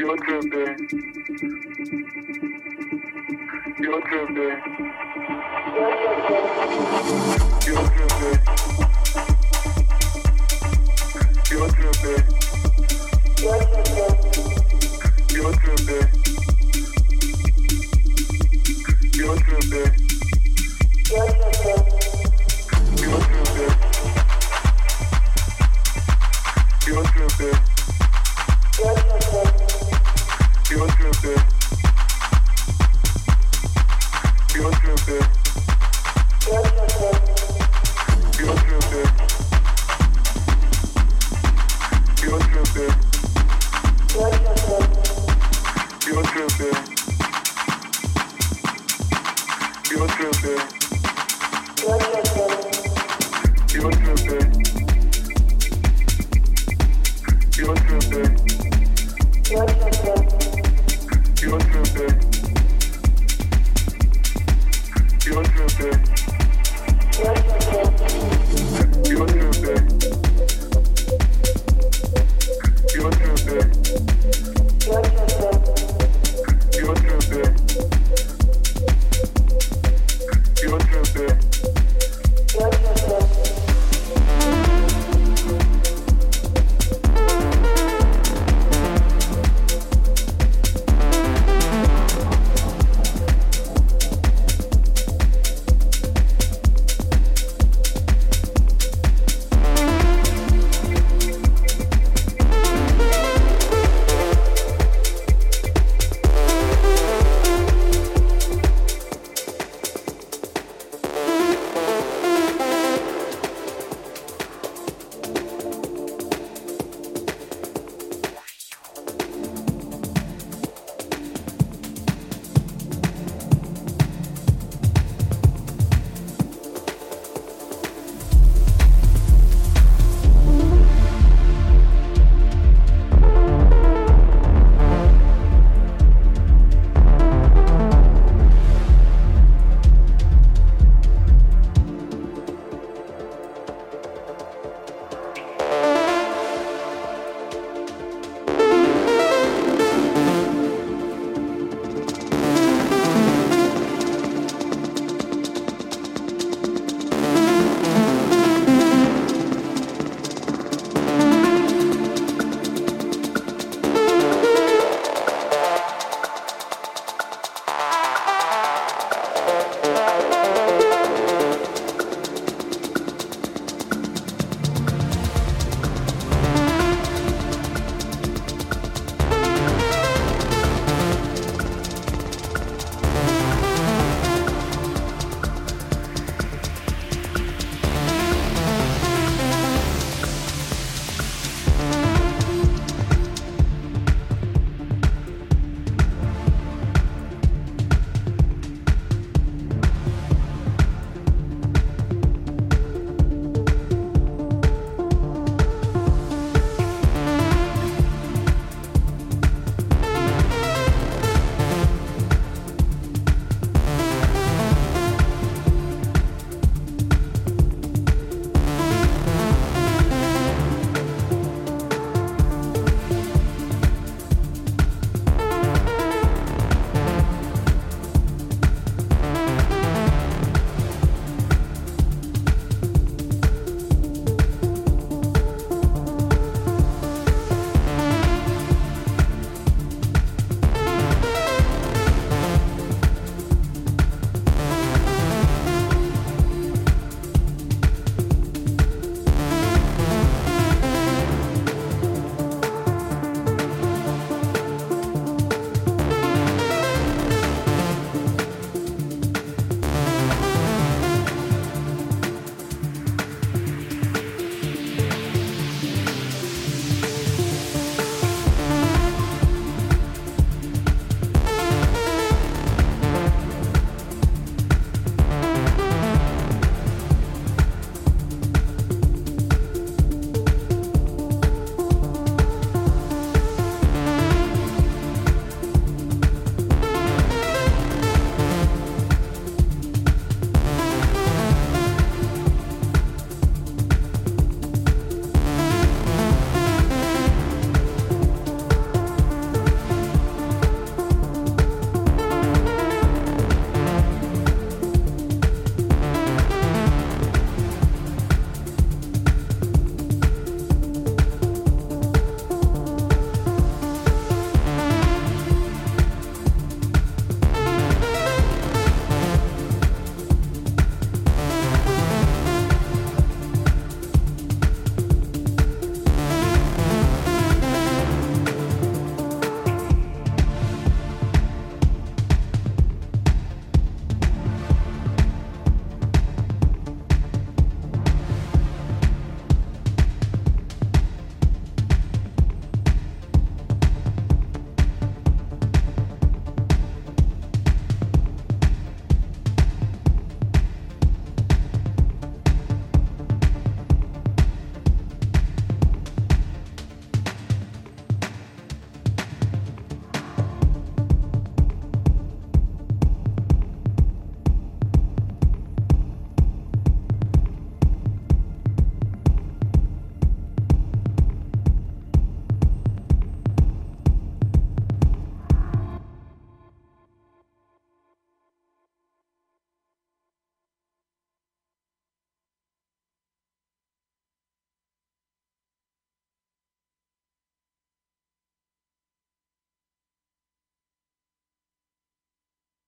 You're tripping. You're tripping. You're tripping. You're tripping.